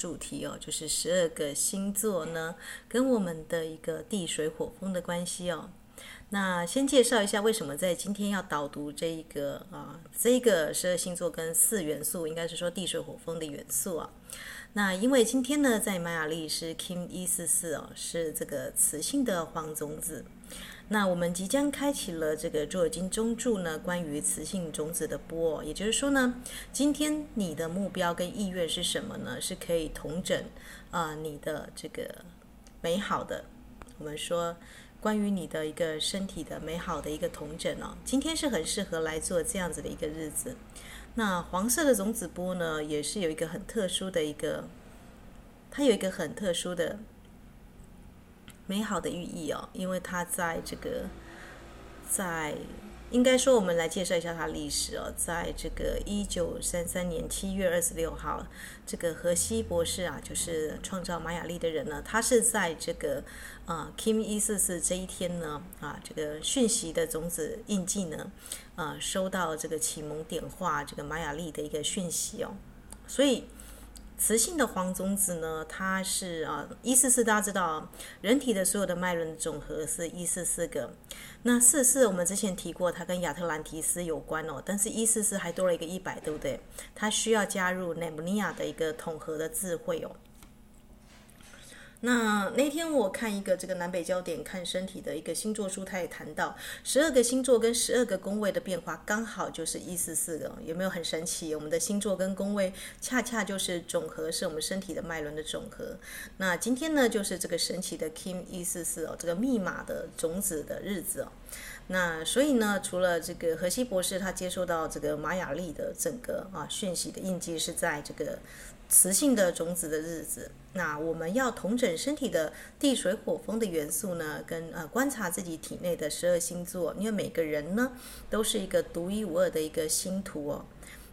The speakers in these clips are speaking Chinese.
主题哦，就是十二个星座呢跟我们的一个地水火风的关系哦。那先介绍一下为什么在今天要导读这一个啊，这个十二星座跟四元素，应该是说地水火风的元素啊。那因为今天呢，在玛雅历是 Kim 一四四哦，是这个磁性的黄种子。那我们即将开启了这个卓尔金中柱呢，关于磁性种子的波，也就是说呢，今天你的目标跟意愿是什么呢？是可以同整啊、呃，你的这个美好的，我们说。关于你的一个身体的美好的一个同整哦，今天是很适合来做这样子的一个日子。那黄色的种子波呢，也是有一个很特殊的一个，它有一个很特殊的美好的寓意哦，因为它在这个在。应该说，我们来介绍一下它历史哦。在这个一九三三年七月二十六号，这个荷西博士啊，就是创造玛雅历的人呢，他是在这个啊 Kim 一四四这一天呢啊，这个讯息的种子印记呢啊，收到这个启蒙点化这个玛雅历的一个讯息哦，所以。雌性的黄种子呢，它是啊一四四，大家知道，人体的所有的脉轮总和是一四四个。那四四我们之前提过，它跟亚特兰提斯有关哦，但是一四四还多了一个一百，对不对？它需要加入奈姆尼亚的一个统合的智慧哦。那那天我看一个这个南北焦点看身体的一个星座书，他也谈到十二个星座跟十二个宫位的变化，刚好就是一四四个，有没有很神奇？我们的星座跟宫位恰恰就是总和，是我们身体的脉轮的总和。那今天呢，就是这个神奇的 Kim 一四四哦，这个密码的种子的日子哦。那所以呢，除了这个荷西博士他接收到这个玛雅历的整个啊讯息的印记是在这个。磁性的种子的日子，那我们要同整身体的地水火风的元素呢，跟呃观察自己体内的十二星座，因为每个人呢都是一个独一无二的一个星图哦。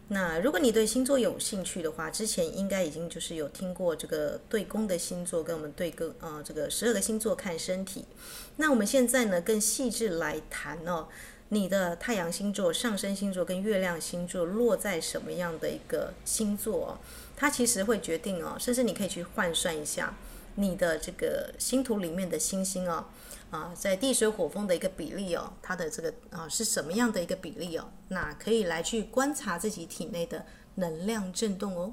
那如果你对星座有兴趣的话，之前应该已经就是有听过这个对宫的星座跟我们对个呃这个十二个星座看身体。那我们现在呢更细致来谈哦，你的太阳星座、上升星座跟月亮星座落在什么样的一个星座？它其实会决定哦，甚至你可以去换算一下你的这个星图里面的星星哦，啊，在地水火风的一个比例哦，它的这个啊是什么样的一个比例哦？那可以来去观察自己体内的能量震动哦。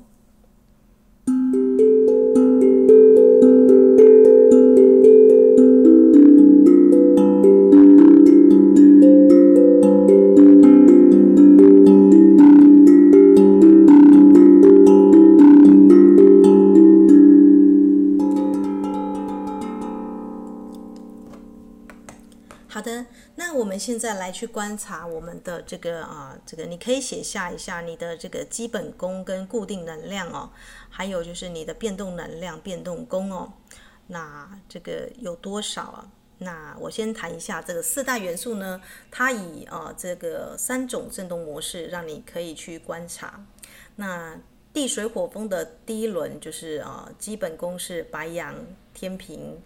来去观察我们的这个啊，这个你可以写下一下你的这个基本功跟固定能量哦，还有就是你的变动能量、变动功哦，那这个有多少啊？那我先谈一下这个四大元素呢，它以啊这个三种振动模式让你可以去观察。那地水火风的第一轮就是啊基本功是白羊、天平。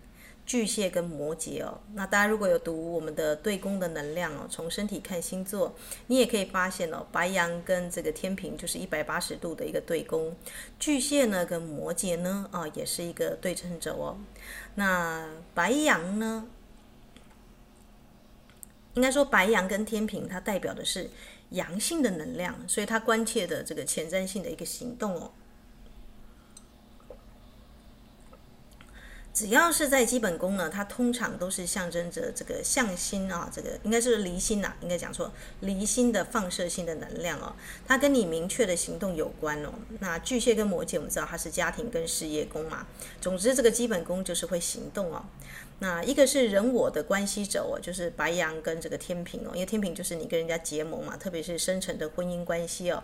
巨蟹跟摩羯哦，那大家如果有读我们的对宫的能量哦，从身体看星座，你也可以发现哦，白羊跟这个天秤就是一百八十度的一个对宫，巨蟹呢跟摩羯呢啊也是一个对称轴哦。那白羊呢，应该说白羊跟天平它代表的是阳性的能量，所以它关切的这个前瞻性的一个行动哦。只要是在基本功呢，它通常都是象征着这个向心啊，这个应该是离心呐、啊，应该讲错，离心的放射性的能量哦，它跟你明确的行动有关哦。那巨蟹跟摩羯，我们知道它是家庭跟事业宫嘛，总之这个基本功就是会行动哦。那一个是人我的关系轴哦，就是白羊跟这个天秤哦，因为天秤就是你跟人家结盟嘛，特别是深层的婚姻关系哦。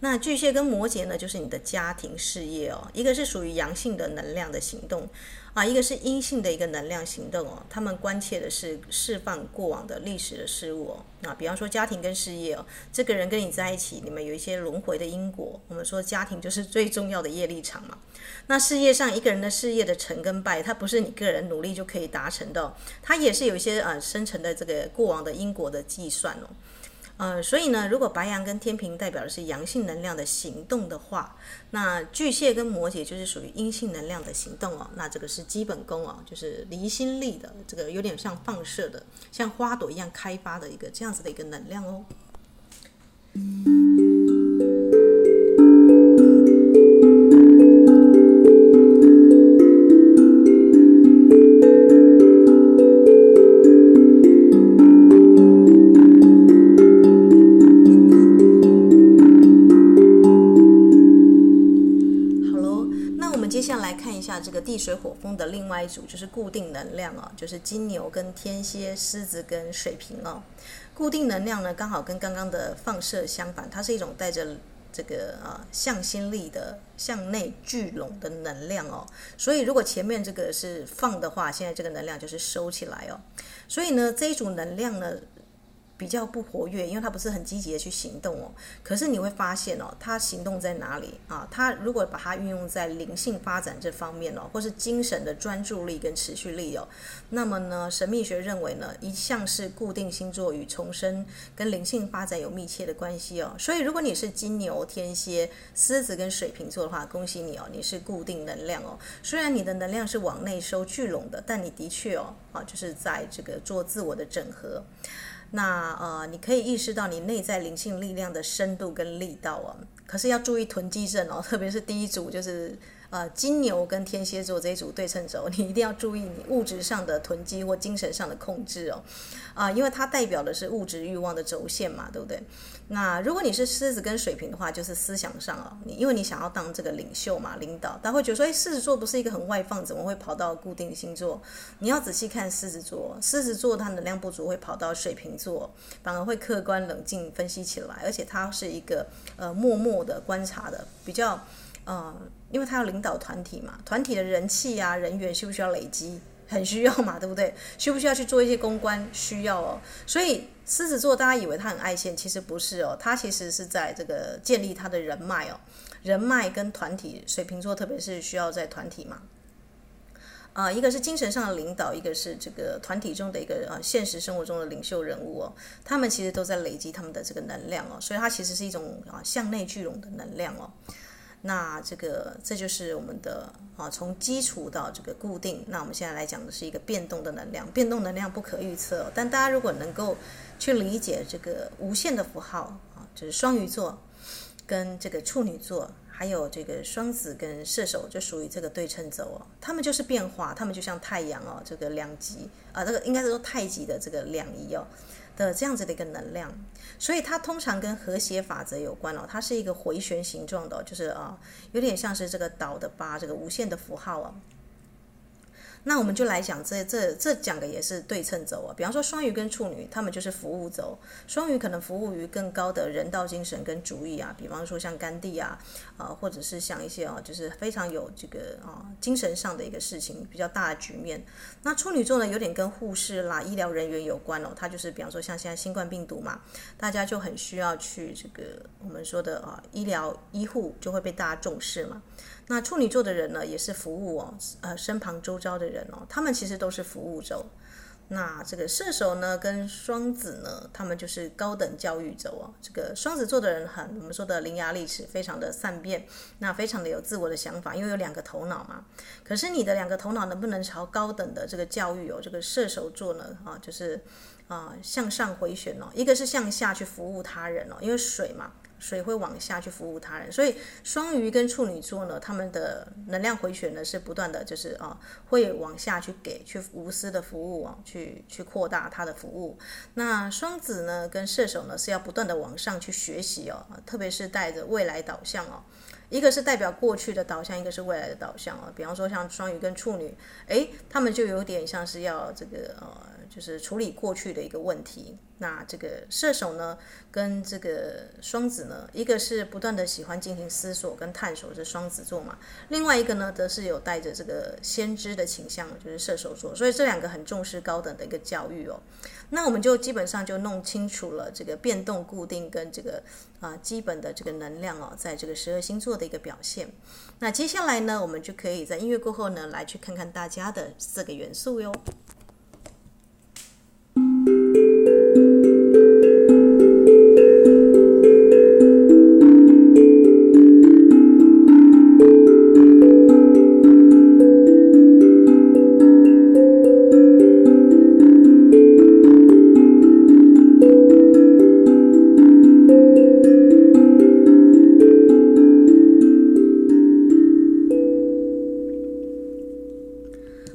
那巨蟹跟摩羯呢，就是你的家庭事业哦，一个是属于阳性的能量的行动。啊，一个是阴性的一个能量行动哦，他们关切的是释放过往的历史的事物哦。啊，比方说家庭跟事业哦，这个人跟你在一起，你们有一些轮回的因果。我们说家庭就是最重要的业力场嘛。那事业上一个人的事业的成跟败，它不是你个人努力就可以达成的，它也是有一些呃深层的这个过往的因果的计算哦。呃，所以呢，如果白羊跟天秤代表的是阳性能量的行动的话，那巨蟹跟摩羯就是属于阴性能量的行动哦。那这个是基本功哦，就是离心力的，这个有点像放射的，像花朵一样开发的一个这样子的一个能量哦。接下来看一下这个地水火风的另外一组就是固定能量哦，就是金牛跟天蝎、狮子跟水瓶哦。固定能量呢，刚好跟刚刚的放射相反，它是一种带着这个啊向心力的向内聚拢的能量哦。所以如果前面这个是放的话，现在这个能量就是收起来哦。所以呢，这一组能量呢。比较不活跃，因为他不是很积极的去行动哦。可是你会发现哦，他行动在哪里啊？他如果把它运用在灵性发展这方面哦，或是精神的专注力跟持续力哦，那么呢，神秘学认为呢，一向是固定星座与重生跟灵性发展有密切的关系哦。所以如果你是金牛、天蝎、狮子跟水瓶座的话，恭喜你哦，你是固定能量哦。虽然你的能量是往内收聚拢的，但你的确哦啊，就是在这个做自我的整合。那呃，你可以意识到你内在灵性力量的深度跟力道啊，可是要注意囤积症哦，特别是第一组就是。呃，金牛跟天蝎座这一组对称轴，你一定要注意你物质上的囤积或精神上的控制哦。啊、因为它代表的是物质欲望的轴线嘛，对不对？那如果你是狮子跟水瓶的话，就是思想上哦，你因为你想要当这个领袖嘛，领导，大家会觉得说，哎，狮子座不是一个很外放，怎么会跑到固定星座？你要仔细看狮子座，狮子座它能量不足会跑到水瓶座，反而会客观冷静分析起来，而且它是一个呃默默的观察的，比较。呃，因为他要领导团体嘛，团体的人气啊、人员需不需要累积？很需要嘛，对不对？需不需要去做一些公关？需要哦。所以狮子座大家以为他很爱现，其实不是哦，他其实是在这个建立他的人脉哦，人脉跟团体。水瓶座特别是需要在团体嘛，啊、一个是精神上的领导，一个是这个团体中的一个呃现实生活中的领袖人物哦，他们其实都在累积他们的这个能量哦，所以它其实是一种啊向内聚拢的能量哦。那这个这就是我们的啊，从基础到这个固定。那我们现在来讲的是一个变动的能量，变动能量不可预测。但大家如果能够去理解这个无限的符号啊，就是双鱼座跟这个处女座，还有这个双子跟射手，就属于这个对称轴哦。他们就是变化，他们就像太阳哦，这个两极啊，这个应该是说太极的这个两仪哦。的这样子的一个能量，所以它通常跟和谐法则有关哦。它是一个回旋形状的，就是啊，有点像是这个岛的八，这个无限的符号啊。那我们就来讲这这这讲的也是对称轴啊，比方说双鱼跟处女，他们就是服务轴。双鱼可能服务于更高的人道精神跟主义啊，比方说像甘地啊，啊，或者是像一些啊，就是非常有这个啊精神上的一个事情比较大的局面。那处女座呢，有点跟护士啦、医疗人员有关哦，它就是比方说像现在新冠病毒嘛，大家就很需要去这个我们说的啊医疗医护就会被大家重视嘛。那处女座的人呢，也是服务哦，呃，身旁周遭的人哦，他们其实都是服务轴。那这个射手呢，跟双子呢，他们就是高等教育者哦。这个双子座的人很，我们说的伶牙俐齿，非常的善变，那非常的有自我的想法，因为有两个头脑嘛。可是你的两个头脑能不能朝高等的这个教育哦？这个射手座呢，啊，就是啊向上回旋哦，一个是向下去服务他人哦，因为水嘛。水会往下去服务他人，所以双鱼跟处女座呢，他们的能量回旋呢是不断的，就是啊，会往下去给，去无私的服务啊，去去扩大他的服务。那双子呢跟射手呢是要不断的往上去学习哦，特别是带着未来导向哦，一个是代表过去的导向，一个是未来的导向哦。比方说像双鱼跟处女，诶，他们就有点像是要这个呃。就是处理过去的一个问题。那这个射手呢，跟这个双子呢，一个是不断的喜欢进行思索跟探索，是双子座嘛；另外一个呢，则是有带着这个先知的倾向，就是射手座。所以这两个很重视高等的一个教育哦。那我们就基本上就弄清楚了这个变动、固定跟这个啊、基本的这个能量哦，在这个十二星座的一个表现。那接下来呢，我们就可以在音乐过后呢，来去看看大家的四个元素哟。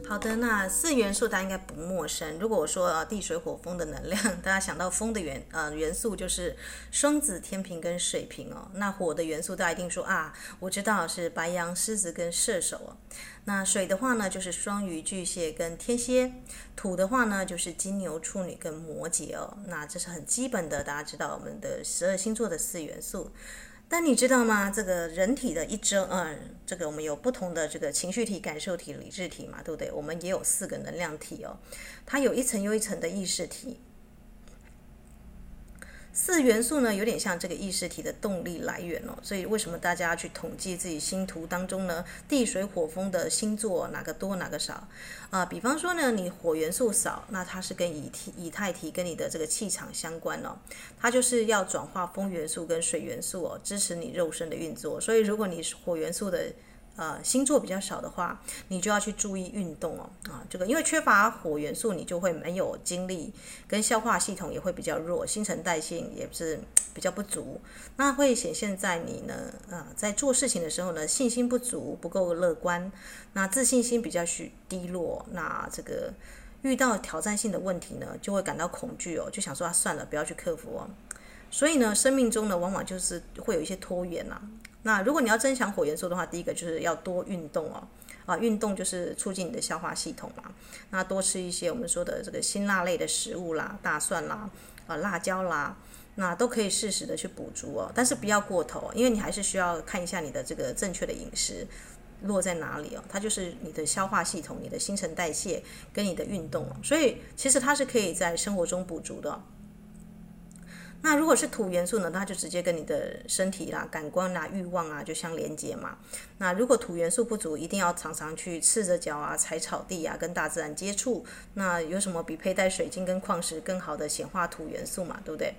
好的，那四元素它应该。陌生。如果我说啊地水火风的能量，大家想到风的元呃元素就是双子、天平跟水瓶哦。那火的元素大家一定说啊，我知道是白羊、狮子跟射手哦。那水的话呢，就是双鱼、巨蟹跟天蝎。土的话呢，就是金牛、处女跟摩羯哦。那这是很基本的，大家知道我们的十二星座的四元素。但你知道吗？这个人体的一周，嗯，这个我们有不同的这个情绪体、感受体、理智体嘛，对不对？我们也有四个能量体哦，它有一层又一层的意识体。四元素呢，有点像这个意识体的动力来源哦，所以为什么大家要去统计自己星图当中呢？地水火风的星座哪个多哪个少啊、呃？比方说呢，你火元素少，那它是跟以体、以太体跟你的这个气场相关哦，它就是要转化风元素跟水元素哦，支持你肉身的运作。所以如果你是火元素的。呃，星座比较少的话，你就要去注意运动哦。啊，这个因为缺乏火元素，你就会没有精力，跟消化系统也会比较弱，新陈代谢也是比较不足。那会显现在你呢，呃，在做事情的时候呢，信心不足，不够乐观，那自信心比较许低落。那这个遇到挑战性的问题呢，就会感到恐惧哦，就想说，算了，不要去克服哦。所以呢，生命中呢，往往就是会有一些拖延呐、那如果你要增强火元素的话，第一个就是要多运动哦，啊，运动就是促进你的消化系统嘛。那多吃一些我们说的这个辛辣类的食物啦，大蒜啦，啊，辣椒啦，那都可以适时的去补足哦，但是不要过头，因为你还是需要看一下你的这个正确的饮食落在哪里哦。它就是你的消化系统、你的新陈代谢跟你的运动哦，所以其实它是可以在生活中补足的。那如果是土元素呢，它就直接跟你的身体啦、感官啦、欲望啊就相连接嘛。那如果土元素不足，一定要常常去赤着脚啊、踩草地啊，跟大自然接触。那有什么比佩戴水晶跟矿石更好的显化土元素嘛？对不对？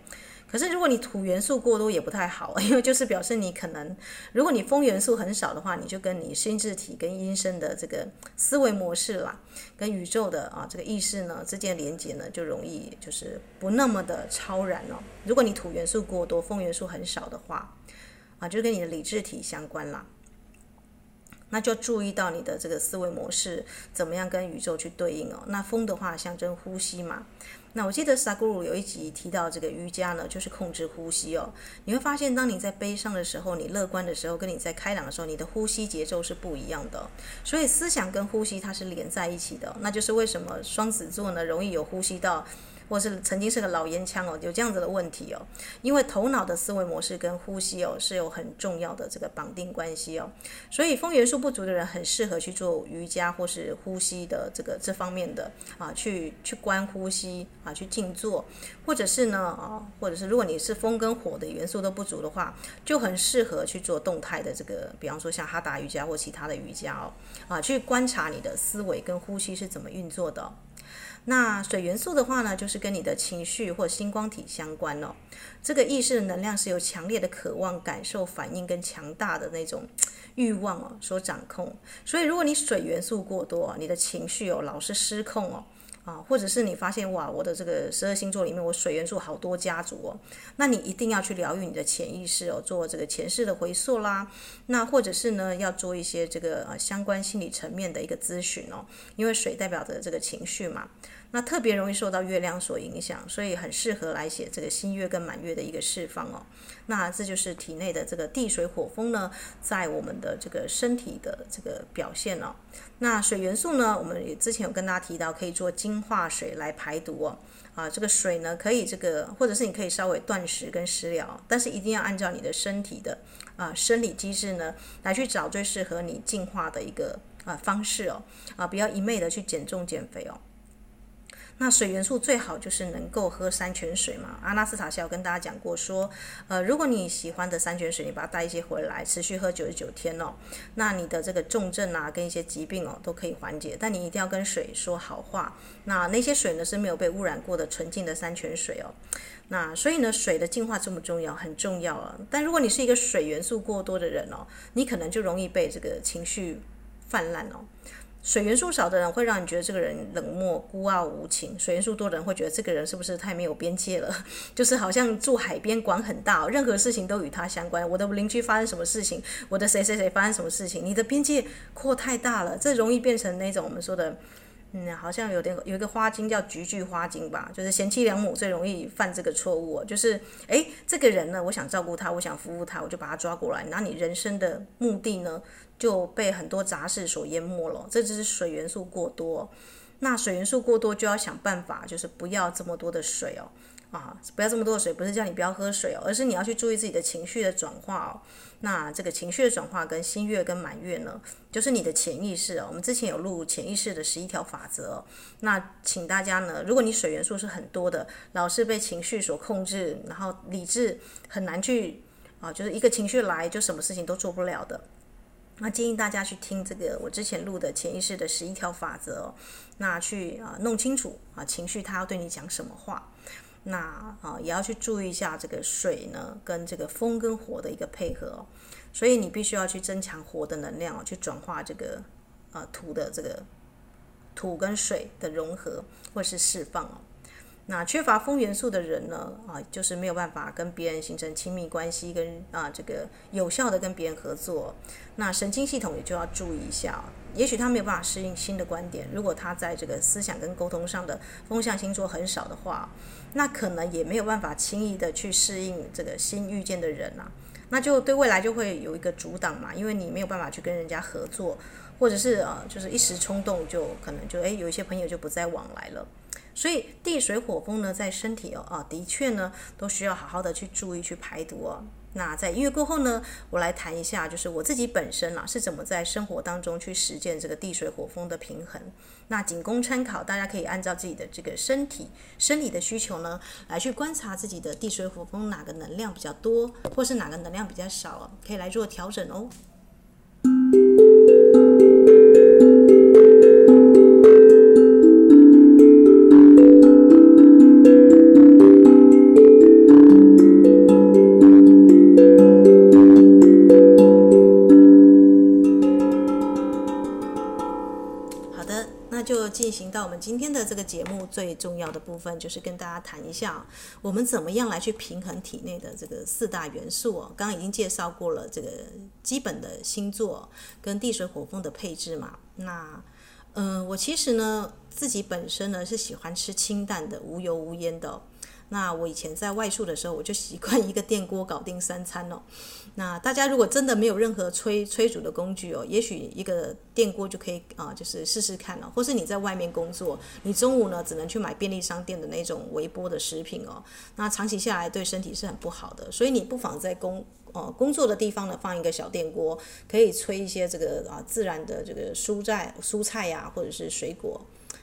可是如果你土元素过多也不太好，因为就是表示你可能，如果你风元素很少的话，你就跟你心智体跟阴身的这个思维模式啦，跟宇宙的啊这个意识呢之间连接呢，就容易就是不那么的超然哦。如果你土元素过多，风元素很少的话，啊，就跟你的理智体相关啦。那就注意到你的这个思维模式怎么样跟宇宙去对应哦。那风的话象征呼吸嘛。那我记得萨古鲁有一集提到这个瑜伽呢，就是控制呼吸哦。你会发现，当你在悲伤的时候，你乐观的时候，跟你在开朗的时候，你的呼吸节奏是不一样的。所以思想跟呼吸它是连在一起的。那就是为什么双子座呢，容易有呼吸道。或是曾经是个老烟枪哦，有这样子的问题哦，因为头脑的思维模式跟呼吸哦是有很重要的这个绑定关系哦，所以风元素不足的人很适合去做瑜伽或是呼吸的这个这方面的啊，去去观呼吸啊，去静坐，或者是呢啊，或者是如果你是风跟火的元素都不足的话，就很适合去做动态的这个，比方说像哈达瑜伽或其他的瑜伽哦，啊，去观察你的思维跟呼吸是怎么运作的。那水元素的话呢，就是跟你的情绪或星光体相关哦。这个意识的能量是由强烈的渴望、感受、反应跟强大的那种欲望哦所掌控。所以，如果你水元素过多，你的情绪哦老是失控哦。啊，或者是你发现哇，我的这个十二星座里面，我水元素好多家族哦，那你一定要去疗愈你的潜意识哦，做这个前世的回溯啦。那或者是呢，要做一些这个呃相关心理层面的一个咨询哦，因为水代表着这个情绪嘛。那特别容易受到月亮所影响，所以很适合来写这个新月跟满月的一个释放哦。那这就是体内的这个地水火风呢，在我们的这个身体的这个表现哦。那水元素呢，我们也之前有跟大家提到，可以做净化水来排毒哦。啊，这个水呢，可以这个，或者是你可以稍微断食跟食疗，但是一定要按照你的身体的啊生理机制呢，来去找最适合你净化的一个啊方式哦。啊，不要一昧的去减重减肥哦。那水元素最好就是能够喝山泉水嘛。阿纳斯塔夏有跟大家讲过说，呃，如果你喜欢的山泉水，你把它带一些回来，持续喝九十九天哦，那你的这个重症啊，跟一些疾病哦，都可以缓解。但你一定要跟水说好话。那那些水呢，是没有被污染过的纯净的山泉水哦。那所以呢，水的净化这么重要，很重要啊。但如果你是一个水元素过多的人哦，你可能就容易被这个情绪泛滥哦。水元素少的人会让你觉得这个人冷漠、孤傲无情；水元素多的人会觉得这个人是不是太没有边界了？就是好像住海边，管很大，任何事情都与他相关。我的邻居发生什么事情，我的谁谁谁发生什么事情，你的边界扩太大了，这容易变成那种我们说的嗯，好像有点有一个花精叫菊苣花精吧，就是贤妻良母最容易犯这个错误，就是诶，这个人呢，我想照顾他，我想服务他，我就把他抓过来，那你人生的目的呢就被很多杂事所淹没了，这就是水元素过多。那水元素过多就要想办法，就是不要这么多的水哦。啊，不要这么多的水，不是叫你不要喝水哦，而是你要去注意自己的情绪的转化哦。那这个情绪的转化跟新月跟满月呢，就是你的潜意识哦。我们之前有录潜意识的十一条法则。那请大家呢，如果你水元素是很多的，老是被情绪所控制，然后理智很难去啊，就是一个情绪来就什么事情都做不了的。那建议大家去听这个我之前录的潜意识的十一条法则哦。那去啊弄清楚啊情绪它要对你讲什么话。那啊，也要去注意一下这个水呢，跟这个风跟火的一个配合哦。所以你必须要去增强火的能量哦，去转化这个呃土的这个土跟水的融合或是释放哦。那缺乏风元素的人呢，啊，就是没有办法跟别人形成亲密关系，跟啊这个有效的跟别人合作。那神经系统也就要注意一下，也许他没有办法适应新的观点。如果他在这个思想跟沟通上的风象星座很少的话，那可能也没有办法轻易的去适应这个新遇见的人啊，那就对未来就会有一个阻挡嘛，因为你没有办法去跟人家合作，或者是呃，就是一时冲动就可能就诶有一些朋友就不再往来了。所以地水火风呢，在身体哦啊，的确呢，都需要好好的去注意去排毒哦。那在音乐过后呢，我来谈一下，就是我自己本身啊，是怎么在生活当中去实践这个地水火风的平衡。那仅供参考，大家可以按照自己的这个身体生理的需求呢，来去观察自己的地水火风哪个能量比较多，或是哪个能量比较少，可以来做调整哦。进行到我们今天的这个节目最重要的部分，就是跟大家谈一下，我们怎么样来去平衡体内的这个四大元素哦。刚刚已经介绍过了这个基本的星座跟地水火风的配置嘛。那，嗯、我其实呢自己本身呢是喜欢吃清淡的、无油无烟的。那我以前在外宿的时候，我就习惯一个电锅搞定三餐哦。那大家如果真的没有任何催催煮的工具哦，也许一个电锅就可以啊，就是试试看了哦。或是你在外面工作，你中午呢只能去买便利商店的那种微波的食品哦。那长期下来对身体是很不好的，所以你不妨在工呃工作的地方呢放一个小电锅，可以炊一些这个啊自然的这个蔬菜蔬菜呀，或者是水果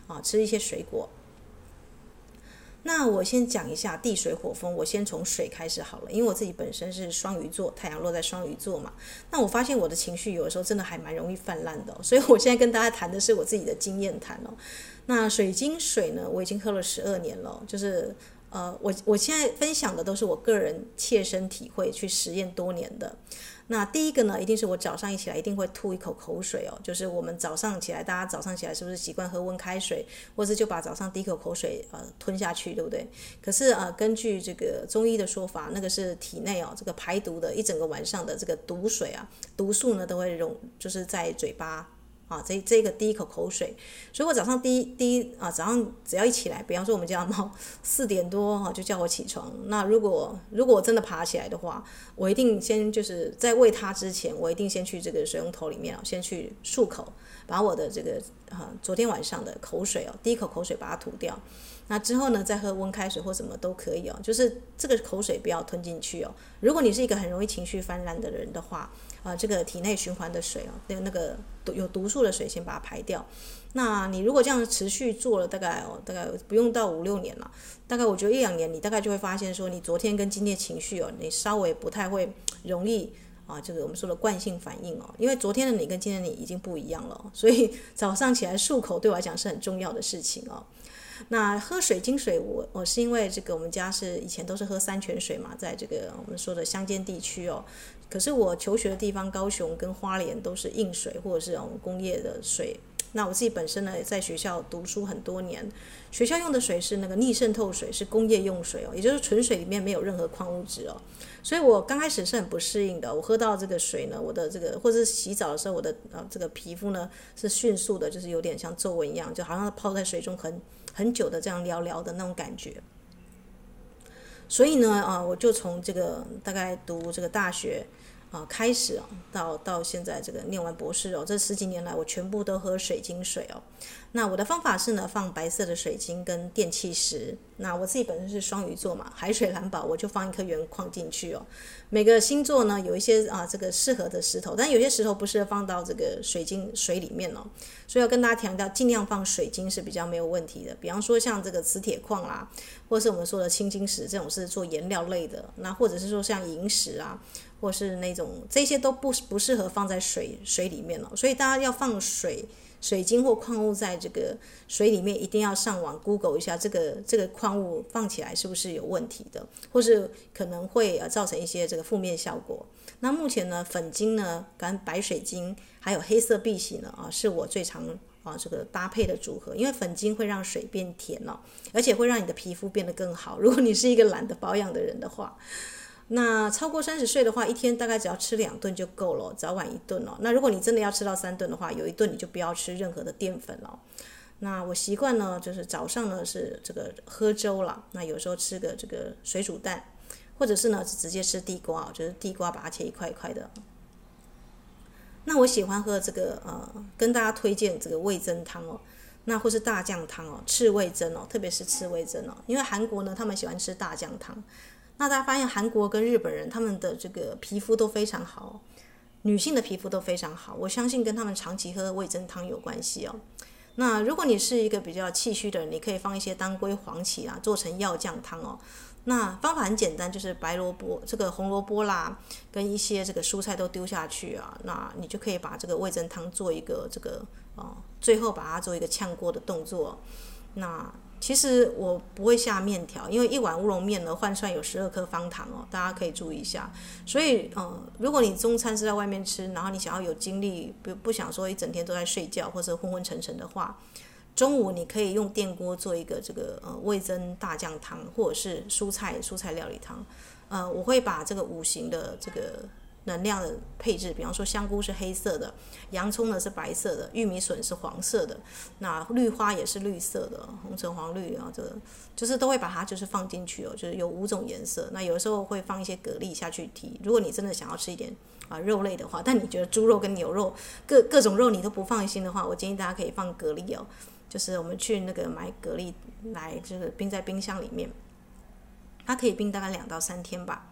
啊，吃一些水果。那我先讲一下地水火风，我先从水开始好了，因为我自己本身是双鱼座，太阳落在双鱼座嘛。那我发现我的情绪有的时候真的还蛮容易泛滥的，所以我现在跟大家谈的是我自己的经验谈哦。那水晶水呢，我已经喝了十二年了，就是呃，我我现在分享的都是我个人切身体会去实验多年的。那第一个呢，一定是我早上一起来一定会吐一口口水哦，就是我们早上起来，大家早上起来是不是习惯喝温开水，或者就把早上第一口口水呃吞下去，对不对？可是啊，根据这个中医的说法，那个是体内哦这个排毒的一整个晚上的这个毒水啊，毒素呢都会溶，就是在嘴巴。啊，这这个第一口口水，所以我早上第一第一啊，早上只要一起来，比方说我们家猫四点多哈就叫我起床，那如果如果我真的爬起来的话，我一定先就是在喂它之前，我一定先去这个水龙头里面啊，先去漱口，把我的这个啊昨天晚上的口水哦，第一口口水把它吐掉。那之后呢，再喝温开水或什么都可以哦，就是这个口水不要吞进去哦。如果你是一个很容易情绪泛滥的人的话，呃，这个体内循环的水哦，那那个有毒素的水先把它排掉。那你如果这样持续做了大概哦，大概不用到五六年了，大概我觉得一两年，你大概就会发现说，你昨天跟今天情绪哦，你稍微不太会容易啊，这个我们说的惯性反应哦，因为昨天的你跟今天的你已经不一样了，所以 早上起来漱口对我来讲是很重要的事情哦。那喝水晶水，我我是因为这个，我们家是以前都是喝山泉水嘛，在这个我们说的乡间地区哦。可是我求学的地方高雄跟花莲都是硬水或者是我们工业的水那我自己本身呢，在学校读书很多年，学校用的水是那个逆渗透水，是工业用水哦，也就是纯水里面没有任何矿物质哦。所以我刚开始是很不适应的。我喝到这个水呢，我的这个或者是洗澡的时候，我的呃这个皮肤呢是迅速的，就是有点像皱纹一样，就好像泡在水中很很久的这样聊聊的那种感觉。所以呢，啊，我就从这个大概读这个大学。啊，开始啊，到到现在这个念完博士哦，这十几年来我全部都喝水晶水哦。那我的方法是呢，放白色的水晶跟电气石。那我自己本身是双鱼座嘛，海水蓝宝，我就放一颗原矿进去哦。每个星座呢有一些啊这个适合的石头，但有些石头不适合放到这个水晶水里面哦。所以要跟大家强调，尽量放水晶是比较没有问题的。比方说像这个磁铁矿啦，或是我们说的青金石这种是做颜料类的，那或者是说像萤石啊。或是那种这些都不不适合放在水水里面了，所以大家要放水水晶或矿物在这个水里面，一定要上网 Google 一下这个这个矿物放起来是不是有问题的，或是可能会呃造成一些这个负面效果。那目前呢，粉晶呢跟白水晶还有黑色碧玺呢啊，是我最常啊这个搭配的组合，因为粉晶会让水变甜了，而且会让你的皮肤变得更好。如果你是一个懒得保养的人的话。那超过三十岁的话，一天大概只要吃两顿就够了，早晚一顿哦。那如果你真的要吃到三顿的话，有一顿你就不要吃任何的淀粉了。那我习惯呢，就是早上呢是这个喝粥了，那有时候吃个这个水煮蛋，或者是呢直接吃地瓜，就是地瓜把它切一块一块的。那我喜欢喝这个呃，跟大家推荐这个味噌汤哦，那或是大酱汤哦，赤味噌哦，特别是赤味噌哦，因为韩国呢他们喜欢吃大酱汤。那大家发现韩国跟日本人他们的这个皮肤都非常好，女性的皮肤都非常好，我相信跟他们长期喝味噌汤有关系哦。那如果你是一个比较气虚的人，你可以放一些当归、黄芪啊，做成药酱汤哦。那方法很简单，就是白萝卜、这个红萝卜啦，跟一些这个蔬菜都丢下去啊，那你就可以把这个味噌汤做一个这个哦，最后把它做一个炝锅的动作，那。其实我不会下面条，因为一碗乌龙面呢换算有十二颗方糖哦，大家可以注意一下。所以，嗯，如果你中餐是在外面吃，然后你想要有精力，不不想说一整天都在睡觉或者昏昏沉沉的话，中午你可以用电锅做一个这个呃味噌大酱汤，或者是蔬菜蔬菜料理汤。呃，我会把这个五行的这个。能量的配置，比方说香菇是黑色的，洋葱呢是白色的，玉米笋是黄色的，那绿花也是绿色的，红橙黄绿啊，这就是都会把它就是放进去哦，就是有五种颜色。那有时候会放一些蛤蜊下去提，如果你真的想要吃一点啊肉类的话，但你觉得猪肉跟牛肉各各种肉你都不放心的话，我建议大家可以放蛤蜊哦，就是我们去那个买蛤蜊来，就是冰在冰箱里面，它可以冰大概两到三天吧。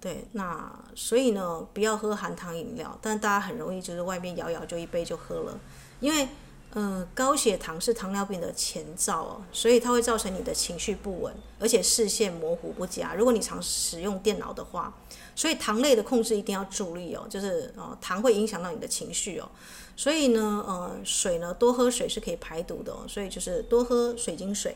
对，那所以呢，不要喝含糖饮料，但大家很容易就是外面摇摇就一杯就喝了，因为呃高血糖是糖尿病的前兆哦，所以它会造成你的情绪不稳，而且视线模糊不佳。如果你常使用电脑的话，所以糖类的控制一定要注意哦，就是呃糖会影响到你的情绪哦，所以呢呃水呢多喝水是可以排毒的哦，所以就是多喝水晶水。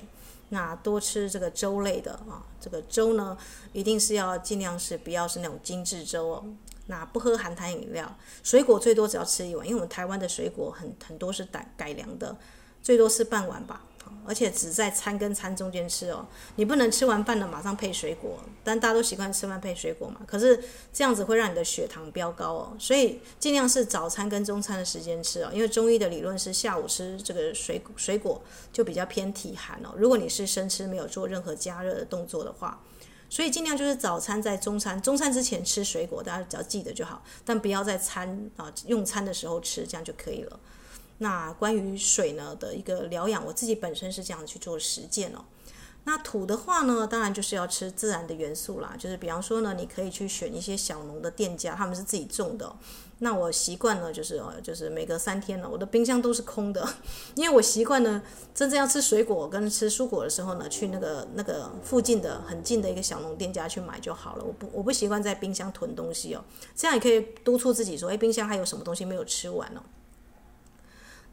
那多吃这个粥类的啊，这个粥呢，一定是要尽量是不要是那种精致粥哦。那不喝含糖饮料，水果最多只要吃一碗，因为我们台湾的水果很很多是改改良的，最多是半碗吧。而且只在餐跟餐中间吃哦，你不能吃完饭了马上配水果，但大家都习惯吃饭配水果嘛。可是这样子会让你的血糖飙高哦，所以尽量是早餐跟中餐的时间吃哦。因为中医的理论是下午吃这个水果水果就比较偏体寒哦。如果你是生吃没有做任何加热的动作的话，所以尽量就是早餐在中餐中餐之前吃水果，大家只要记得就好，但不要在餐啊用餐的时候吃，这样就可以了。那关于水呢的一个疗养，我自己本身是这样去做实践哦。那土的话呢，当然就是要吃自然的元素啦，就是比方说呢，你可以去选一些小农的店家，他们是自己种的。那我习惯呢，就是哦，就是每隔三天呢，我的冰箱都是空的，因为我习惯呢，真正要吃水果跟吃蔬果的时候呢，去那个那个附近的很近的一个小农店家去买就好了。我不我不习惯在冰箱囤东西哦，这样也可以督促自己说，哎，冰箱还有什么东西没有吃完哦。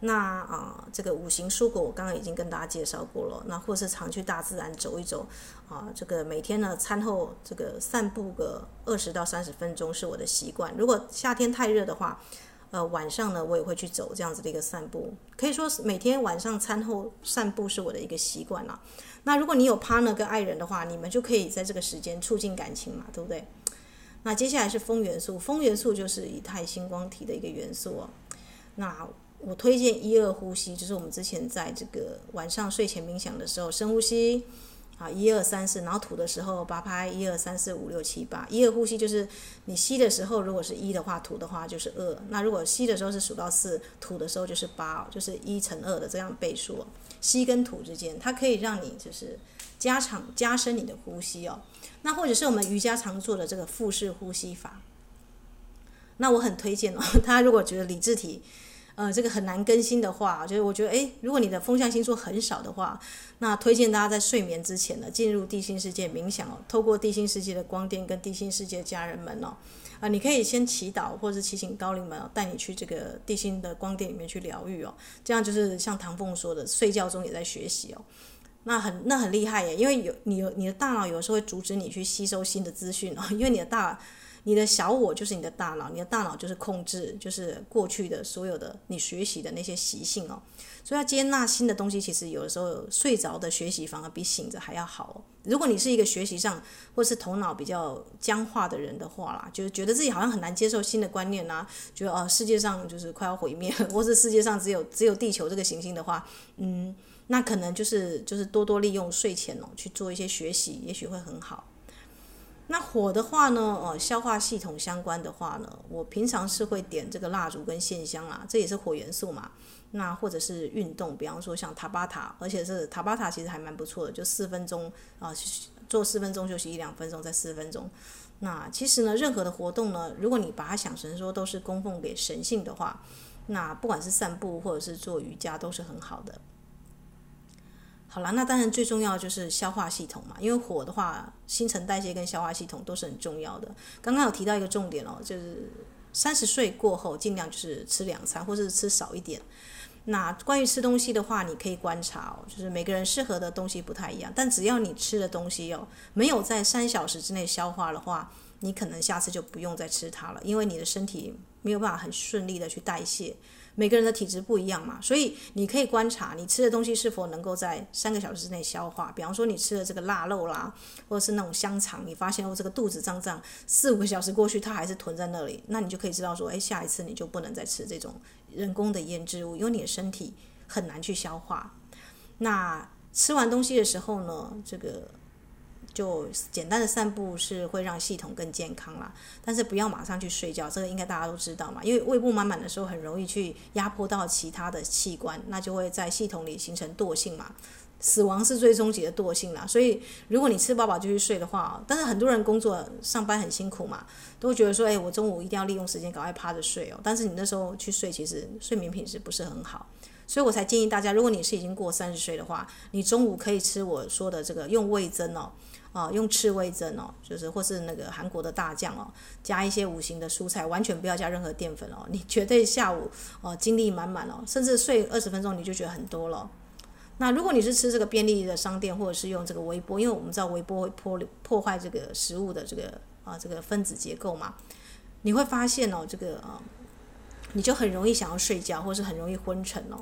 那啊、这个五行蔬果我刚刚已经跟大家介绍过了。那或是常去大自然走一走啊，这个每天呢餐后这个散步个二十到三十分钟是我的习惯。如果夏天太热的话，呃晚上呢，我也会去走这样子的一个散步，可以说是每天晚上餐后散步是我的一个习惯了。那如果你有 partner 跟爱人的话，你们就可以在这个时间促进感情嘛，对不对？那接下来是风元素，风元素就是以太星光体的一个元素哦。那我推荐一二呼吸，就是我们之前在这个晚上睡前冥想的时候，深呼吸啊，一二三四，然后吐的时候八拍，一二三四五六七八。一二呼吸就是你吸的时候，如果是一的话，吐的话就是二。那如果吸的时候是数到四，吐的时候就是八，就是一乘二的这样倍数。吸跟吐之间，它可以让你就是加长加深你的呼吸哦。那或者是我们瑜伽常做的这个腹式呼吸法。那我很推荐哦，大家如果觉得理智体。呃，这个很难更新的话，就是我觉得，诶，如果你的风向星座很少的话，那推荐大家在睡眠之前呢，进入地心世界冥想哦，透过地心世界的光电跟地心世界家人们哦，啊、你可以先祈祷或者是祈请高灵们哦，带你去这个地心的光电里面去疗愈哦，这样就是像唐凤说的，睡觉中也在学习哦，那很那很厉害耶，因为有你有你的大脑有时候会阻止你去吸收新的资讯哦，因为你的大。你的小我就是你的大脑，你的大脑就是控制，就是过去的所有的你学习的那些习性哦。所以要接纳新的东西，其实有的时候睡着的学习反而比醒着还要好。如果你是一个学习上或是头脑比较僵化的人的话啦，就是觉得自己好像很难接受新的观念啊，觉得哦世界上就是快要毁灭，或是世界上只有只有地球这个行星的话，嗯，那可能就是就是多多利用睡前哦去做一些学习，也许会很好。那火的话呢，呃，消化系统相关的话呢，我平常是会点这个蜡烛跟线香啊，这也是火元素嘛。那或者是运动，比方说像塔巴塔，而且是塔巴塔其实还蛮不错的，就四分钟啊，做四分钟休息一两分钟，再四分钟。那其实呢，任何的活动呢，如果你把它想成说都是供奉给神性的话，那不管是散步或者是做瑜伽都是很好的。好了，那当然最重要就是消化系统嘛，因为火的话，新陈代谢跟消化系统都是很重要的。刚刚有提到一个重点哦，就是三十岁过后尽量就是吃两餐，或者是吃少一点。那关于吃东西的话，你可以观察哦，就是每个人适合的东西不太一样，但只要你吃的东西哦，没有在三小时之内消化的话，你可能下次就不用再吃它了，因为你的身体没有办法很顺利的去代谢。每个人的体质不一样嘛，所以你可以观察你吃的东西是否能够在三个小时之内消化。比方说你吃的这个腊肉啦，或者是那种香肠，你发现哦这个肚子胀胀，四五个小时过去它还是囤在那里，那你就可以知道说，哎，下一次你就不能再吃这种人工的腌制物，因为你的身体很难去消化。那吃完东西的时候呢，这个。就简单的散步是会让系统更健康啦，但是不要马上去睡觉，这个应该大家都知道嘛。因为胃部满满的时候，很容易去压迫到其他的器官，那就会在系统里形成惰性嘛。死亡是最终极的惰性啦。所以如果你吃饱饱就去睡的话，但是很多人工作上班很辛苦嘛，都会觉得说，哎，我中午一定要利用时间赶快趴着睡哦。但是你那时候去睡，其实睡眠品质不是很好，所以我才建议大家，如果你是已经过三十岁的话，你中午可以吃我说的这个用味增哦。啊，用赤味噌哦，就是或是那个韩国的大酱哦，加一些五行的蔬菜，完全不要加任何淀粉哦，你绝对下午哦精力满满哦，甚至睡二十分钟你就觉得很多了。那如果你是吃这个便利的商店，或者是用这个微波，因为我们知道微波会破破坏这个食物的这个啊这个分子结构嘛，你会发现哦，这个啊你就很容易想要睡觉，或是很容易昏沉哦。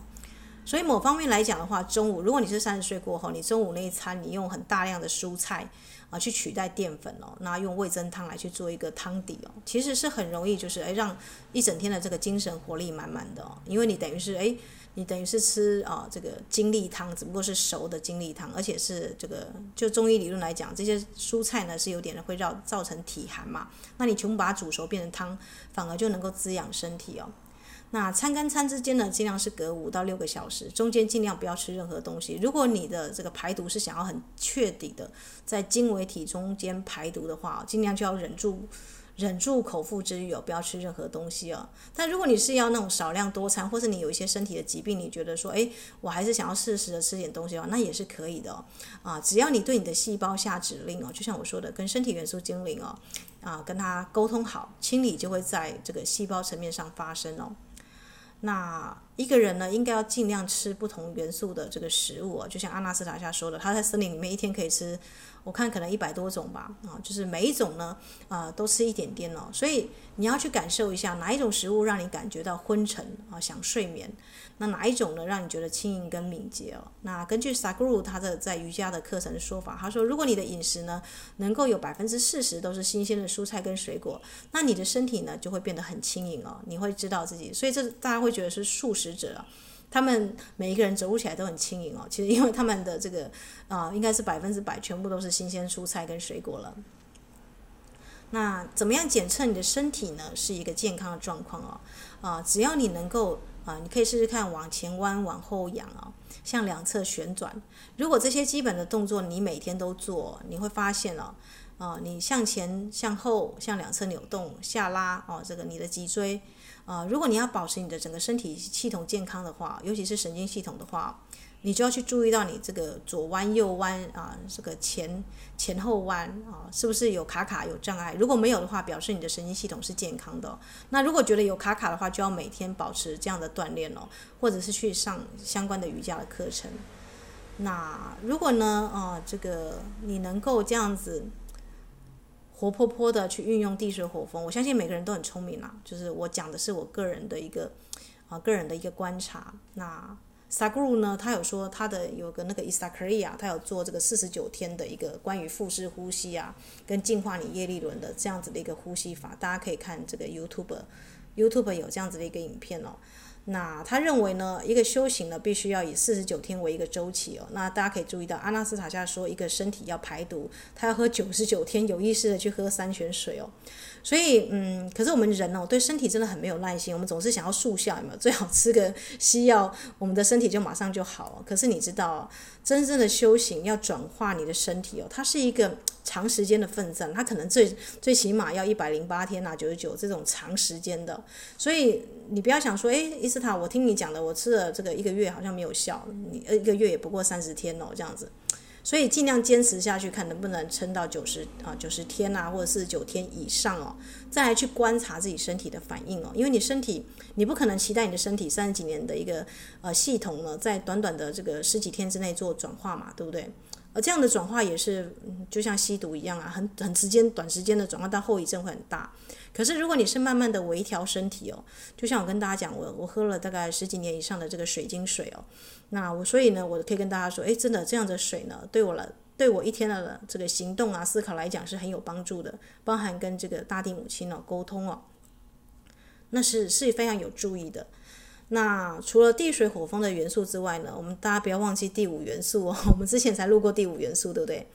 所以某方面来讲的话，中午如果你是三十岁过后，你中午那一餐你用很大量的蔬菜啊去取代淀粉哦，那用味增汤来去做一个汤底哦，其实是很容易就是诶让一整天的这个精神活力满满的哦，因为你等于是诶你等于是吃啊这个精力汤，只不过是熟的精力汤，而且是这个就中医理论来讲，这些蔬菜呢是有点会绕造成体寒嘛，那你全部把它煮熟变成汤，反而就能够滋养身体哦。那餐跟餐之间呢，尽量是隔五到六个小时，中间尽量不要吃任何东西。如果你的这个排毒是想要很彻底的在经纬体中间排毒的话，尽量就要忍住忍住口腹之欲哦，不要吃任何东西哦。但如果你是要那种少量多餐，或是你有一些身体的疾病，你觉得说，诶，我还是想要适时的吃点东西哦，那也是可以的哦。啊，只要你对你的细胞下指令哦，就像我说的，跟身体元素精灵哦，啊，跟他沟通好，清理就会在这个细胞层面上发生哦。那一个人呢，应该要尽量吃不同元素的这个食物，就像阿纳斯塔夏说的，他在森林里面一天可以吃。我看可能一百多种吧，啊，就是每一种呢，啊，都吃一点点哦。所以你要去感受一下哪一种食物让你感觉到昏沉啊，想睡眠；那哪一种呢，让你觉得轻盈跟敏捷哦？那根据萨格鲁他的在瑜伽的课程的说法，他说，如果你的饮食呢能够有百分之四十都是新鲜的蔬菜跟水果，那你的身体呢就会变得很轻盈哦。你会知道自己，所以这大家会觉得是素食者。他们每一个人走路起来都很轻盈哦，其实因为他们的这个啊、应该是百分之百全部都是新鲜蔬菜跟水果了。那怎么样检测你的身体呢？是一个健康的状况哦。啊、只要你能够啊、你可以试试看往前弯、往后仰哦，向两侧旋转。如果这些基本的动作你每天都做，你会发现哦，啊、你向前、向后、向两侧扭动、下拉哦，这个你的脊椎。啊、如果你要保持你的整个身体系统健康的话，尤其是神经系统的话，你就要去注意到你这个左弯右弯啊，这个前前后弯啊，是不是有卡卡有障碍？如果没有的话，表示你的神经系统是健康的。那如果觉得有卡卡的话，就要每天保持这样的锻炼哦，或者是去上相关的瑜伽的课程。那如果呢，啊，这个你能够这样子。活泼泼的去运用地水火风，我相信每个人都很聪明啦。就是我讲的是我个人的一个啊，个人的一个观察。那萨古鲁呢，他有说他的有个那个伊萨克利亚，他有做这个四十九天的一个关于腹式呼吸啊，跟净化你业力轮的这样子的一个呼吸法，大家可以看这个 YouTube，YouTube 有这样子的一个影片哦。那他认为呢，一个修行呢，必须要以四十九天为一个周期哦。那大家可以注意到，阿纳斯塔夏说，一个身体要排毒，他要喝九十九天，有意识的去喝山泉水哦。所以，嗯，可是我们人哦，对身体真的很没有耐心，我们总是想要速效，有没有？最好吃个西药，我们的身体就马上就好。可是你知道，真正的修行要转化你的身体哦，它是一个。长时间的奋战，它可能最最起码要一百零八天呐、啊，九十九这种长时间的，所以你不要想说，哎，伊斯塔，我听你讲的，我吃了这个一个月好像没有效，你呃一个月也不过三十天哦，这样子，所以尽量坚持下去，看能不能撑到九十啊九十天呐、或者四十九天以上哦，再来去观察自己身体的反应哦，因为你身体你不可能期待你的身体三十几年的一个呃系统呢，在短短的这个十几天之内做转化嘛，对不对？而这样的转化也是，就像吸毒一样啊，很很时间短时间的转化，但后遗症会很大。可是如果你是慢慢的微调身体哦，就像我跟大家讲，我我喝了大概十几年以上的这个水晶水哦，那我所以呢，我可以跟大家说，诶，真的这样的水呢，对我来对我一天的这个行动啊、思考来讲是很有帮助的，包含跟这个大地母亲哦沟通哦，那是是非常有助益的。那除了地水火风的元素之外呢，我们大家不要忘记第五元素哦。我们之前才录过第五元素，对不对？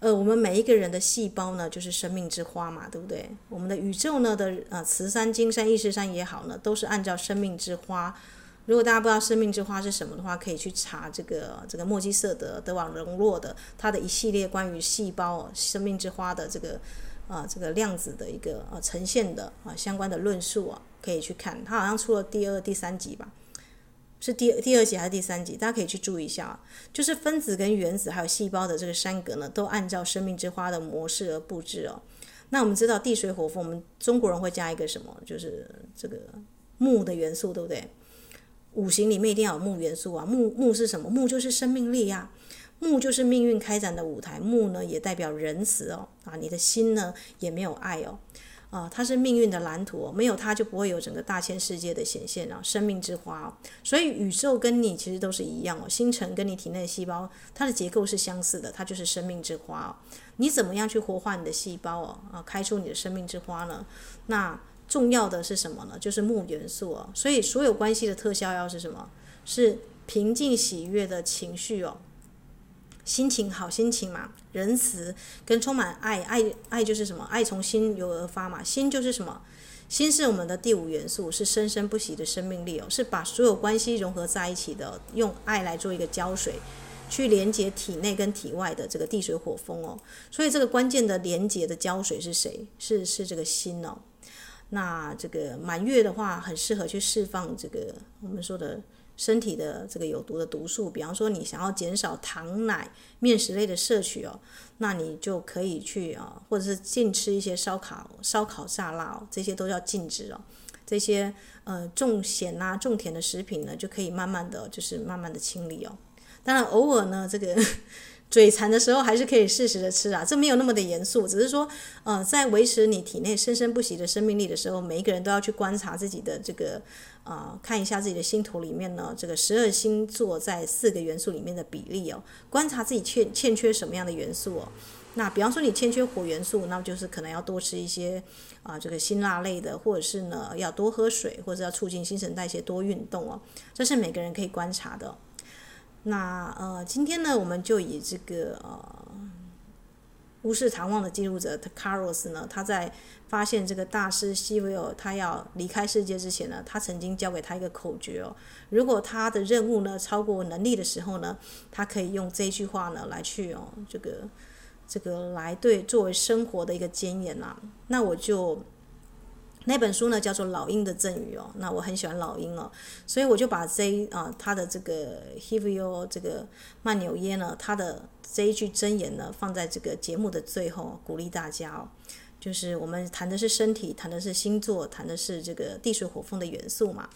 呃，我们每一个人的细胞呢，就是生命之花嘛，对不对？我们的宇宙呢的呃磁山、金山、意识山也好呢，都是按照生命之花。如果大家不知道生命之花是什么的话，可以去查这个这个墨基瑟德德瓦隆洛的他的一系列关于细胞生命之花的这个啊、这个量子的一个呃呈现的啊、相关的论述啊。可以去看，他好像出了第二、第三集吧，是第第二集还是第三集？大家可以去注意一下，就是分子跟原子还有细胞的这个山格呢，都按照生命之花的模式而布置哦。那我们知道地水火风，我们中国人会加一个什么？就是这个木的元素，对不对？五行里面一定要有木元素啊。木木是什么？木就是生命力、啊，木就是命运开展的舞台。木呢也代表仁慈哦，啊，你的心呢也没有爱哦。啊，它是命运的蓝图哦，没有它就不会有整个大千世界的显现啊，生命之花哦。所以宇宙跟你其实都是一样哦，星辰跟你体内的细胞，它的结构是相似的，它就是生命之花哦。你怎么样去活化你的细胞哦？啊，开出你的生命之花呢？那重要的是什么呢？就是木元素哦。所以所有关系的特效药是什么？是平静喜悦的情绪哦。心情好，心情嘛，仁慈跟充满爱，爱爱就是什么？爱从心由而发嘛。心就是什么？心是我们的第五元素，是生生不息的生命力哦，是把所有关系融合在一起的，用爱来做一个胶水，去连接体内跟体外的这个地水火风哦。所以这个关键的连接的胶水是谁？是是这个心哦。那这个满月的话，很适合去释放这个我们说的。身体的这个有毒的毒素，比方说你想要减少糖奶面食类的摄取哦，那你就可以去啊，或者是禁吃一些烧烤、烧烤、炸辣哦，这些都要禁止哦。这些呃重咸啊、重甜的食品呢，就可以慢慢的就是慢慢的清理哦。当然偶尔呢，这个。嘴馋的时候还是可以适时的吃啊，这没有那么的严肃，只是说，呃，在维持你体内生生不息的生命力的时候，每一个人都要去观察自己的这个，啊、看一下自己的星图里面呢，这个十二星座在四个元素里面的比例哦，观察自己欠欠缺什么样的元素哦。那比方说你欠缺火元素，那就是可能要多吃一些啊、这个辛辣类的，或者是呢要多喝水，或者要促进新陈代谢，多运动哦，这是每个人可以观察的。那呃，今天呢，我们就以这个呃，巫士唐望的记录者卡洛斯呢，他在发现这个大师西维尔他要离开世界之前呢，他曾经教给他一个口诀哦，如果他的任务呢超过能力的时候呢，他可以用这句话呢来去哦，这个这个来对作为生活的一个箴言呐，那我就。那本书呢叫做《老鹰的赠语》哦，那我很喜欢老鹰哦，所以我就把这啊他的这个 Hivyo 这个曼纽耶呢，他的这一句箴言呢放在这个节目的最后，鼓励大家哦，就是我们谈的是身体，谈的是星座，谈的是这个地水火风的元素嘛。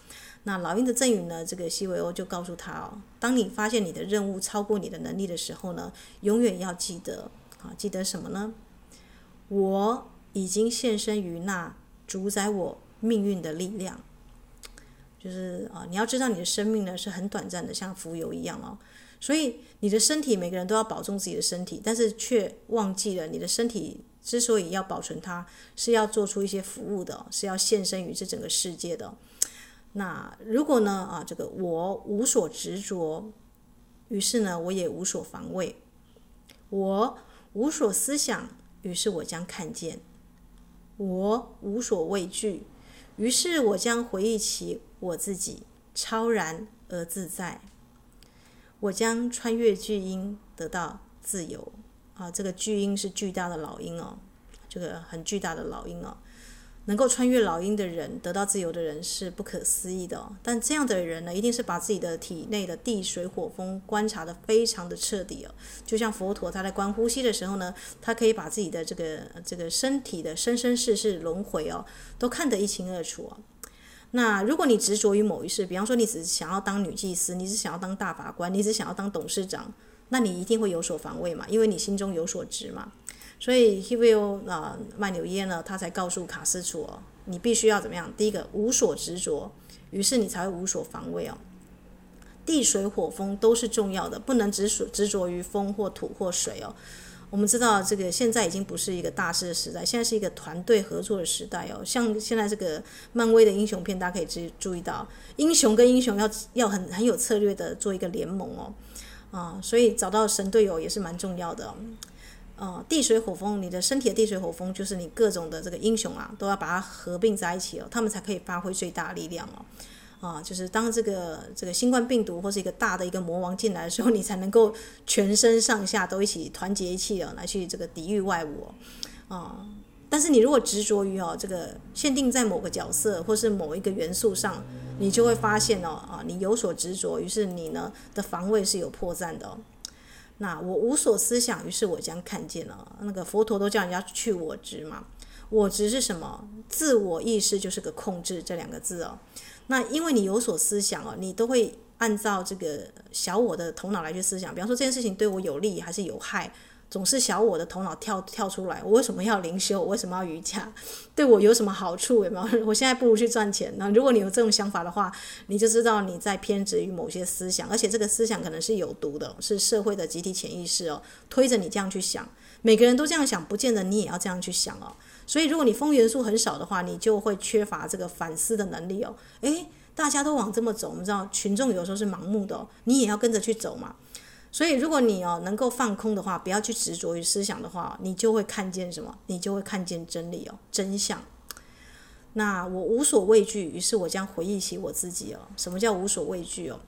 那老鹰的赠语呢，这个西维欧就告诉他哦，当你发现你的任务超过你的能力的时候呢，永远要记得啊，记得什么呢？我已经献身于那。主宰我命运的力量，就是啊，你要知道你的生命呢是很短暂的，像浮游一样哦。所以你的身体，每个人都要保重自己的身体，但是却忘记了你的身体之所以要保存它，是要做出一些服务的，是要献身于这整个世界的。那如果呢啊，这个我无所执着，于是呢我也无所防卫，我无所思想，于是我将看见。我无所畏惧，于是我将回忆起我自己超然而自在。我将穿越巨婴，得到自由。啊，这个巨婴是巨大的老鹰哦，这个很巨大的老鹰哦。能够穿越老鹰的人，得到自由的人是不可思议的哦。但这样的人呢，一定是把自己的体内的地水火风观察得非常的彻底哦。就像佛陀他在观呼吸的时候呢，他可以把自己的这个这个身体的生生世世轮回哦，都看得一清二楚哦。那如果你执着于某一事，比方说你只想要当女祭司，你只想要当大法官，你只想要当董事长，那你一定会有所防卫嘛，因为你心中有所执嘛。所以 Hivyo 啊，曼纽耶呢，他才告诉卡斯楚哦，你必须要怎么样？第一个无所执着，于是你才会无所防卫哦。地水火风都是重要的，不能只所执着于风或土或水哦。我们知道这个现在已经不是一个大师的时代，现在是一个团队合作的时代哦。像现在这个漫威的英雄片，大家可以注注意到，英雄跟英雄要要很很有策略的做一个联盟哦。啊，所以找到神队友也是蛮重要的。呃，地水火风，你的身体的地水火风就是你各种的这个英雄啊，都要把它合并在一起哦，他们才可以发挥最大力量哦。啊，就是当这个这个新冠病毒或是一个大的一个魔王进来的时候，你才能够全身上下都一起团结一气哦，来去这个抵御外物哦。啊，但是你如果执着于哦这个限定在某个角色或是某一个元素上，你就会发现哦啊，你有所执着，于是你呢的防卫是有破绽的哦。那我无所思想，于是我将看见了。那个佛陀都叫人家去我执嘛，我执是什么？自我意识就是个控制这两个字哦。那因为你有所思想哦，你都会按照这个小我的头脑来去思想。比方说这件事情对我有利还是有害？总是小我的头脑跳跳出来，我为什么要灵修？我为什么要瑜伽？对我有什么好处？有没有？我现在不如去赚钱。那如果你有这种想法的话，你就知道你在偏执于某些思想，而且这个思想可能是有毒的，是社会的集体潜意识哦，推着你这样去想。每个人都这样想，不见得你也要这样去想哦。所以如果你风元素很少的话，你就会缺乏这个反思的能力哦。诶，大家都往这么走，我们知道群众有时候是盲目的哦，你也要跟着去走嘛。所以，如果你哦能够放空的话，不要去执着于思想的话，你就会看见什么？你就会看见真理哦，真相。那我无所畏惧，于是我将回忆起我自己哦。什么叫无所畏惧哦？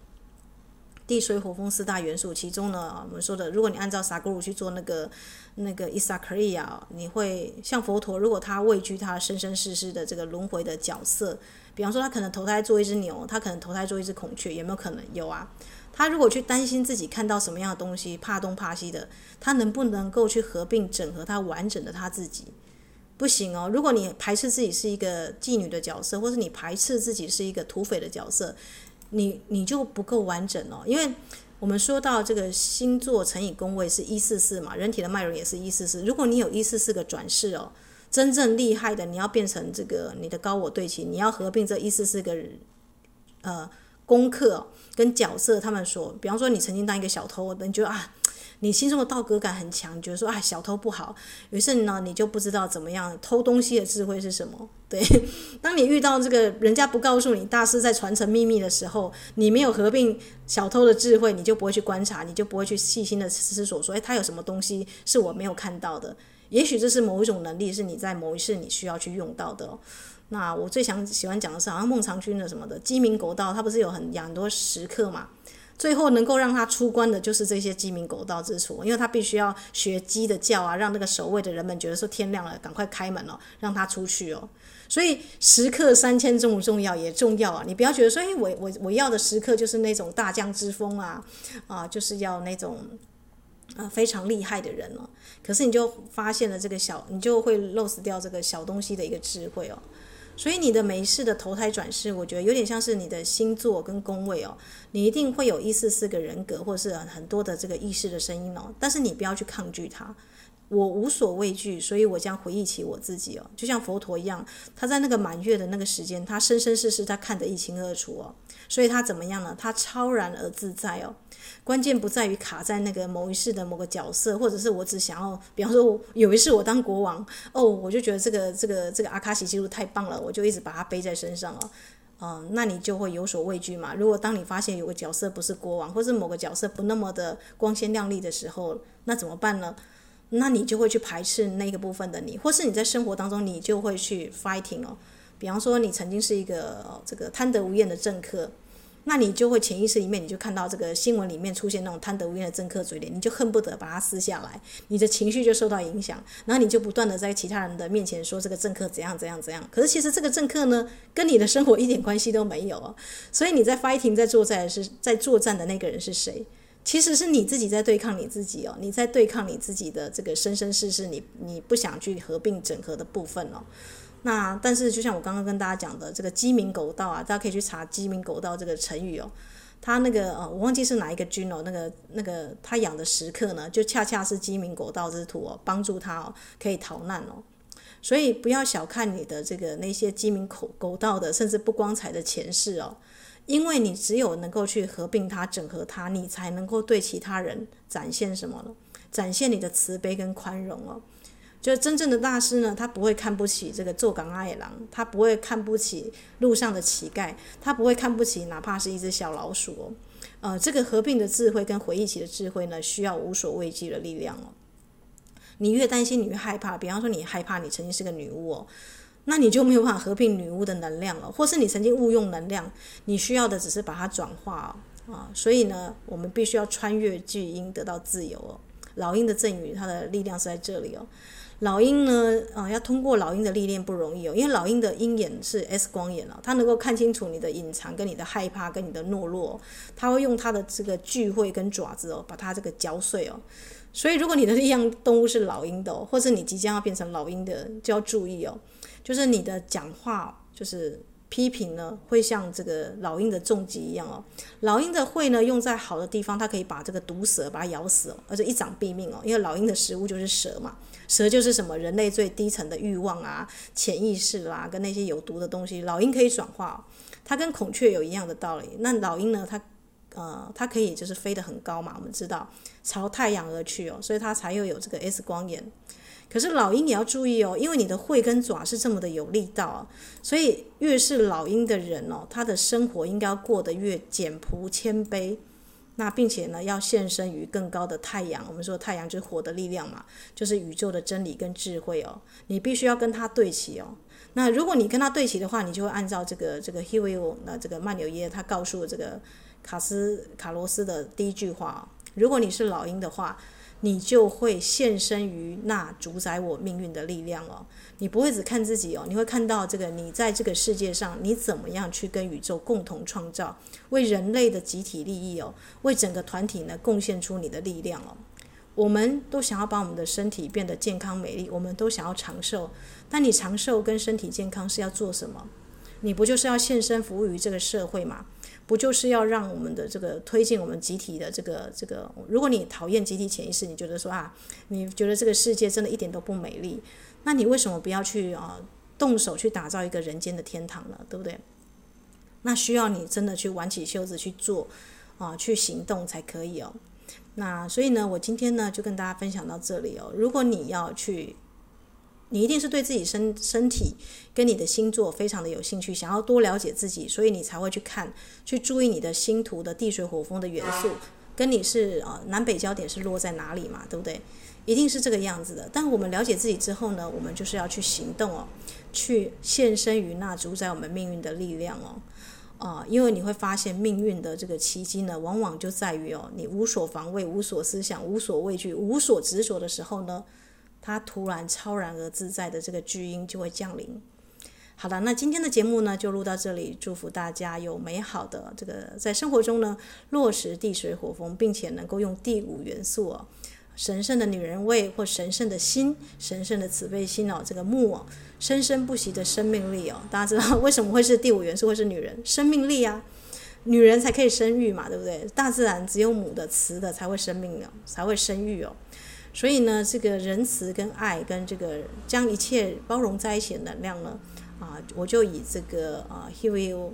地水火风四大元素，其中呢，我们说的，如果你按照萨古鲁去做那个那个伊萨克利亚，你会像佛陀，如果他畏惧他生生世世的这个轮回的角色，比方说他可能投胎做一只牛，他可能投胎做一只孔雀，有没有可能？有啊。他如果去担心自己看到什么样的东西，怕东怕西的，他能不能够去合并整合他完整的他自己？不行哦。如果你排斥自己是一个妓女的角色，或是你排斥自己是一个土匪的角色，你你就不够完整哦。因为我们说到这个星座乘以宫位是一四四嘛，人体的脉轮也是一四四。如果你有一四四个转世哦，真正厉害的，你要变成这个你的高我对齐，你要合并这一四四个呃功课跟角色，他们说，比方说你曾经当一个小偷，你觉得啊。你心中的道德感很强，你觉得说啊，小偷不好，于是呢你就不知道怎么样偷东西的智慧是什么。对，当你遇到这个人家不告诉你大师在传承秘密的时候，你没有合并小偷的智慧，你就不会去观察，你就不会去细心的思索说，哎，他有什么东西是我没有看到的？也许这是某一种能力，是你在某一世你需要去用到的。那我最想喜欢讲的是，好像孟尝君的什么的鸡鸣狗盗，他不是有很养很多食客嘛？最后能够让他出关的，就是这些鸡鸣狗盗之处，因为他必须要学鸡的叫啊，让那个守卫的人们觉得说天亮了，赶快开门哦，让他出去哦。所以食客三千重不重要？也重要啊！你不要觉得说，哎，我我我要的食客就是那种大将之风啊，啊，就是要那种啊非常厉害的人哦。可是你就发现了这个小，你就会 lose 掉这个小东西的一个智慧哦。所以你的每一世的投胎转世，我觉得有点像是你的星座跟宫位哦，你一定会有一四四个人格，或者是很多的这个意识的声音哦，但是你不要去抗拒它。我无所畏惧，所以我将回忆起我自己哦，就像佛陀一样，他在那个满月的那个时间，他生生世世他看得一清二楚哦，所以他怎么样呢？他超然而自在哦。关键不在于卡在那个某一世的某个角色，或者是我只想要，比方说有一世我当国王哦，我就觉得这个这个这个阿卡西记录太棒了，我就一直把它背在身上哦。嗯，那你就会有所畏惧嘛。如果当你发现有个角色不是国王，或是某个角色不那么的光鲜亮丽的时候，那怎么办呢？那你就会去排斥那个部分的你，或是你在生活当中你就会去 fighting 哦。比方说你曾经是一个这个贪得无厌的政客，那你就会潜意识里面你就看到这个新闻里面出现那种贪得无厌的政客嘴脸，你就恨不得把它撕下来，你的情绪就受到影响，然后你就不断的在其他人的面前说这个政客怎样怎样怎样。可是其实这个政客呢，跟你的生活一点关系都没有哦。所以你在 fighting 在作战是在作战的那个人是谁？其实是你自己在对抗你自己哦，你在对抗你自己的这个生生世世，你你不想去合并整合的部分哦。那但是就像我刚刚跟大家讲的，这个鸡鸣狗盗啊，大家可以去查“鸡鸣狗盗”这个成语哦。他那个呃，我忘记是哪一个君哦，那个那个他养的食客呢，就恰恰是鸡鸣狗盗之徒哦，帮助他哦可以逃难哦。所以不要小看你的这个那些鸡鸣狗狗盗的，甚至不光彩的前世哦。因为你只有能够去合并它、整合它，你才能够对其他人展现什么呢？展现你的慈悲跟宽容哦。就真正的大师呢，他不会看不起这个做港阿野郎，他不会看不起路上的乞丐，他不会看不起哪怕是一只小老鼠哦。呃，这个合并的智慧跟回忆起的智慧呢，需要无所畏惧的力量哦。你越担心，你越害怕。比方说，你害怕你曾经是个女巫哦。那你就没有办法合并女巫的能量了，或是你曾经误用能量，你需要的只是把它转化啊。所以呢，我们必须要穿越巨婴得到自由哦。老鹰的赠予，它的力量是在这里哦。老鹰呢，啊，要通过老鹰的历练不容易哦，因为老鹰的鹰眼是 X 光眼哦，它能够看清楚你的隐藏、跟你的害怕、跟你的懦弱，它会用它的这个巨喙跟爪子哦，把它这个嚼碎哦。所以，如果你的力量动物是老鹰的哦，或是你即将要变成老鹰的，就要注意哦。就是你的讲话，就是批评呢，会像这个老鹰的重击一样哦。老鹰的喙呢，用在好的地方，它可以把这个毒蛇把它咬死哦，而且一掌毙命哦。因为老鹰的食物就是蛇嘛，蛇就是什么人类最低层的欲望啊、潜意识啦、跟那些有毒的东西，老鹰可以转化。它跟孔雀有一样的道理。那老鹰呢，它呃，它可以就是飞得很高嘛，我们知道朝太阳而去哦，所以它才又有这个 S 光眼。可是老鹰也要注意哦，因为你的喙跟爪是这么的有力道，所以越是老鹰的人哦，他的生活应该要过得越简朴谦卑，那并且呢，要献身于更高的太阳。我们说太阳就是火的力量嘛，就是宇宙的真理跟智慧哦，你必须要跟它对齐哦。那如果你跟它对齐的话，你就会按照这个这个 Huio 那这个曼纽耶他告诉这个卡斯卡罗斯的第一句话，如果你是老鹰的话。你就会献身于那主宰我命运的力量哦。你不会只看自己哦，你会看到这个你在这个世界上，你怎么样去跟宇宙共同创造，为人类的集体利益哦，为整个团体呢贡献出你的力量哦。我们都想要把我们的身体变得健康美丽，我们都想要长寿。但你长寿跟身体健康是要做什么？你不就是要献身服务于这个社会吗？不就是要让我们的这个推进我们集体的这个这个？如果你讨厌集体潜意识，你觉得说啊，你觉得这个世界真的一点都不美丽，那你为什么不要去啊动手去打造一个人间的天堂呢？对不对？那需要你真的去挽起袖子去做啊，去行动才可以哦。那所以呢，我今天呢就跟大家分享到这里哦。如果你要去，你一定是对自己身身体跟你的星座非常的有兴趣，想要多了解自己，所以你才会去看，去注意你的星图的地水火风的元素，跟你是呃南北焦点是落在哪里嘛，对不对？一定是这个样子的。但我们了解自己之后呢，我们就是要去行动哦，去献身于那主宰我们命运的力量哦。啊、因为你会发现命运的这个奇迹呢，往往就在于哦，你无所防卫、无所思想、无所畏惧、无所执着的时候呢，它突然超然而自在的这个巨婴就会降临。好了，那今天的节目呢就录到这里，祝福大家有美好的这个在生活中呢落实地水火风，并且能够用第五元素哦。神圣的女人味，或神圣的心，神圣的慈悲心哦，这个木哦，生生不息的生命力哦，大家知道 为什么会是第五元素会是女人？生命力啊，女人才可以生育嘛，对不对？大自然只有母的慈的才会生命哦，才会生育哦。所以呢，这个仁慈跟爱跟这个将一切包容在一起的能量呢，啊，我就以这个啊，Huey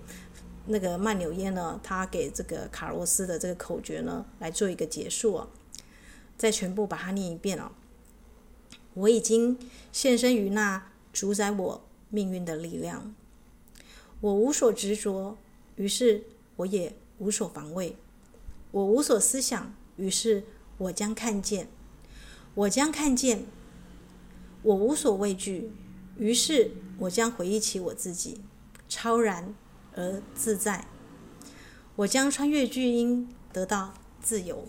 那个曼纽耶呢，他给这个卡洛斯的这个口诀呢，来做一个结束哦。再全部把它念一遍哦。我已经献身于那主宰我命运的力量，我无所执着，于是我也无所防卫；我无所思想，于是我将看见；我将看见；我无所畏惧，于是我将回忆起我自己，超然而自在；我将穿越巨婴，得到自由。